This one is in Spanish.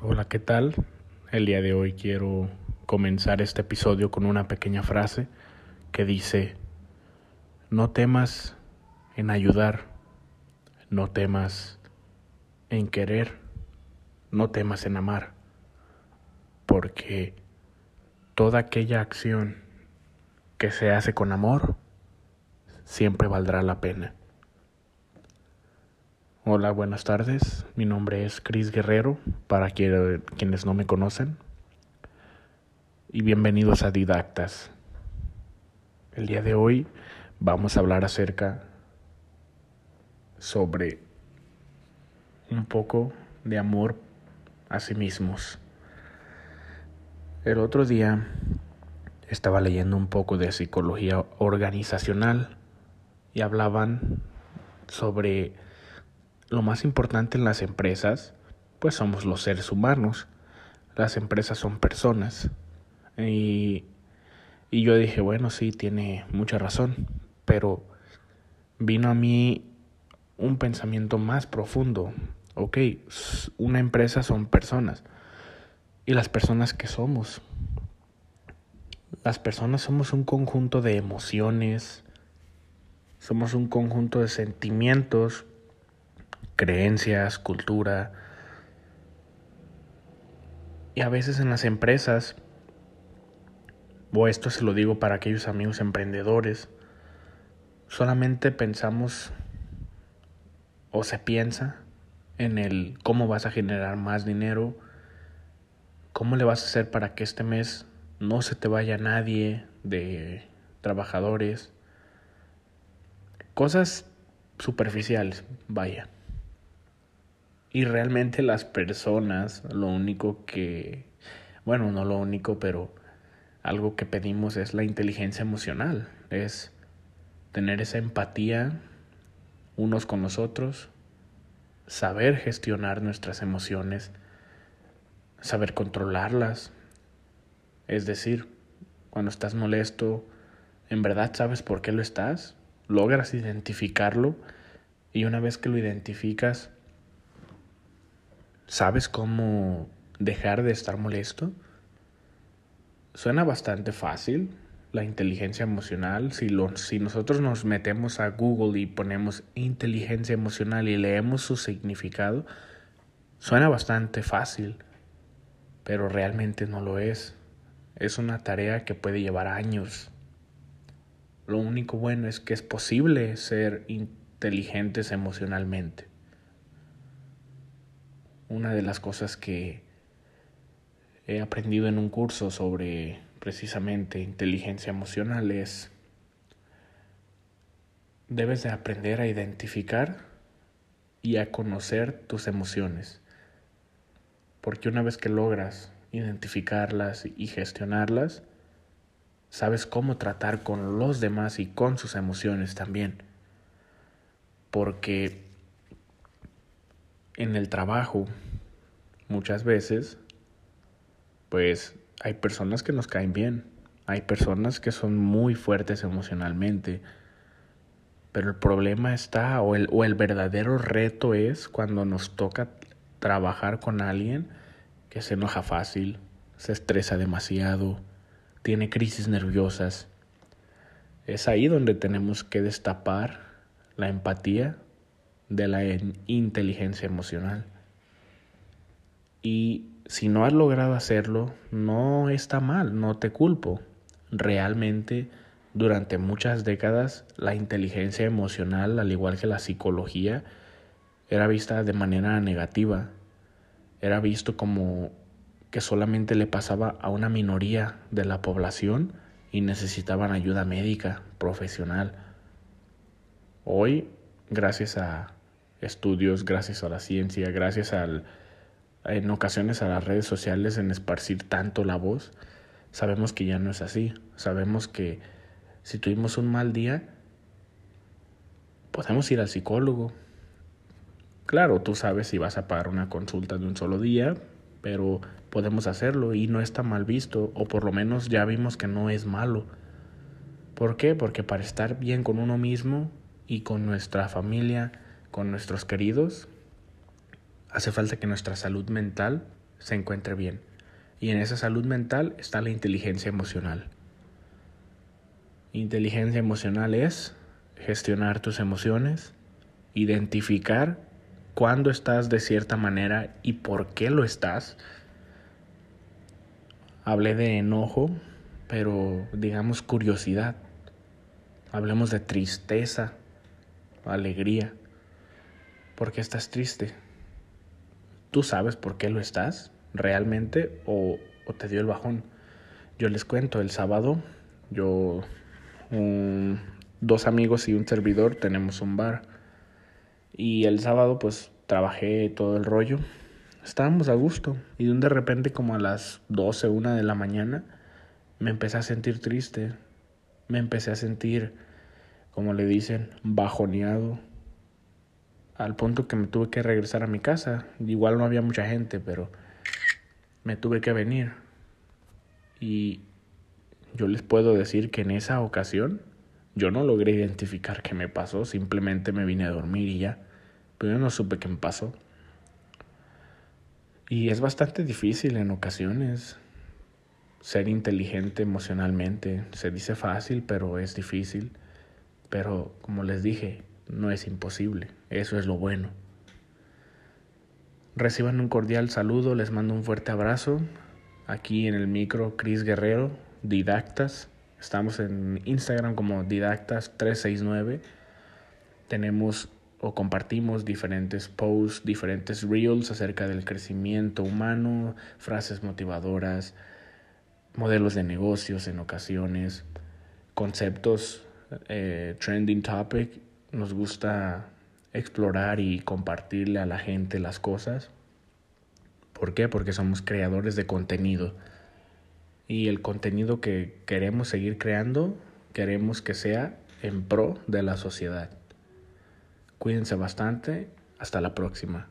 Hola, ¿qué tal? El día de hoy quiero comenzar este episodio con una pequeña frase que dice, no temas en ayudar, no temas en querer, no temas en amar, porque toda aquella acción que se hace con amor siempre valdrá la pena. Hola, buenas tardes. Mi nombre es Cris Guerrero, para quienes no me conocen. Y bienvenidos a Didactas. El día de hoy vamos a hablar acerca sobre un poco de amor a sí mismos. El otro día estaba leyendo un poco de psicología organizacional y hablaban sobre lo más importante en las empresas, pues somos los seres humanos. Las empresas son personas. Y, y yo dije, bueno, sí, tiene mucha razón. Pero vino a mí un pensamiento más profundo. Ok, una empresa son personas. ¿Y las personas que somos? Las personas somos un conjunto de emociones, somos un conjunto de sentimientos, creencias, cultura. Y a veces en las empresas, o esto se lo digo para aquellos amigos emprendedores, solamente pensamos o se piensa en el cómo vas a generar más dinero, cómo le vas a hacer para que este mes no se te vaya nadie de trabajadores, cosas superficiales, vaya. Y realmente las personas, lo único que, bueno, no lo único, pero algo que pedimos es la inteligencia emocional, es tener esa empatía unos con los otros, saber gestionar nuestras emociones, saber controlarlas. Es decir, cuando estás molesto, ¿en verdad sabes por qué lo estás? ¿Logras identificarlo? Y una vez que lo identificas, ¿Sabes cómo dejar de estar molesto? Suena bastante fácil la inteligencia emocional. Si, si nosotros nos metemos a Google y ponemos inteligencia emocional y leemos su significado, suena bastante fácil, pero realmente no lo es. Es una tarea que puede llevar años. Lo único bueno es que es posible ser inteligentes emocionalmente una de las cosas que he aprendido en un curso sobre precisamente inteligencia emocional es debes de aprender a identificar y a conocer tus emociones. Porque una vez que logras identificarlas y gestionarlas, sabes cómo tratar con los demás y con sus emociones también. Porque en el trabajo, muchas veces, pues hay personas que nos caen bien, hay personas que son muy fuertes emocionalmente, pero el problema está, o el, o el verdadero reto es cuando nos toca trabajar con alguien que se enoja fácil, se estresa demasiado, tiene crisis nerviosas. Es ahí donde tenemos que destapar la empatía de la inteligencia emocional. Y si no has logrado hacerlo, no está mal, no te culpo. Realmente, durante muchas décadas, la inteligencia emocional, al igual que la psicología, era vista de manera negativa. Era visto como que solamente le pasaba a una minoría de la población y necesitaban ayuda médica, profesional. Hoy, gracias a estudios, gracias a la ciencia, gracias al, en ocasiones a las redes sociales en esparcir tanto la voz, sabemos que ya no es así. Sabemos que si tuvimos un mal día, podemos ir al psicólogo. Claro, tú sabes si vas a pagar una consulta de un solo día, pero podemos hacerlo y no está mal visto, o por lo menos ya vimos que no es malo. ¿Por qué? Porque para estar bien con uno mismo y con nuestra familia, con nuestros queridos, hace falta que nuestra salud mental se encuentre bien. Y en esa salud mental está la inteligencia emocional. Inteligencia emocional es gestionar tus emociones, identificar cuándo estás de cierta manera y por qué lo estás. Hablé de enojo, pero digamos curiosidad. Hablemos de tristeza, alegría. ¿Por qué estás triste? ¿Tú sabes por qué lo estás realmente o, o te dio el bajón? Yo les cuento, el sábado yo, dos amigos y un servidor tenemos un bar y el sábado pues trabajé todo el rollo. Estábamos a gusto y de repente como a las 12, una de la mañana me empecé a sentir triste. Me empecé a sentir, como le dicen, bajoneado. Al punto que me tuve que regresar a mi casa. Igual no había mucha gente, pero me tuve que venir. Y yo les puedo decir que en esa ocasión yo no logré identificar qué me pasó, simplemente me vine a dormir y ya. Pero yo no supe qué me pasó. Y es bastante difícil en ocasiones ser inteligente emocionalmente. Se dice fácil, pero es difícil. Pero como les dije, no es imposible. Eso es lo bueno. Reciban un cordial saludo, les mando un fuerte abrazo. Aquí en el micro, Cris Guerrero, Didactas. Estamos en Instagram como Didactas369. Tenemos o compartimos diferentes posts, diferentes reels acerca del crecimiento humano, frases motivadoras, modelos de negocios en ocasiones, conceptos, eh, trending topic. Nos gusta explorar y compartirle a la gente las cosas. ¿Por qué? Porque somos creadores de contenido y el contenido que queremos seguir creando, queremos que sea en pro de la sociedad. Cuídense bastante, hasta la próxima.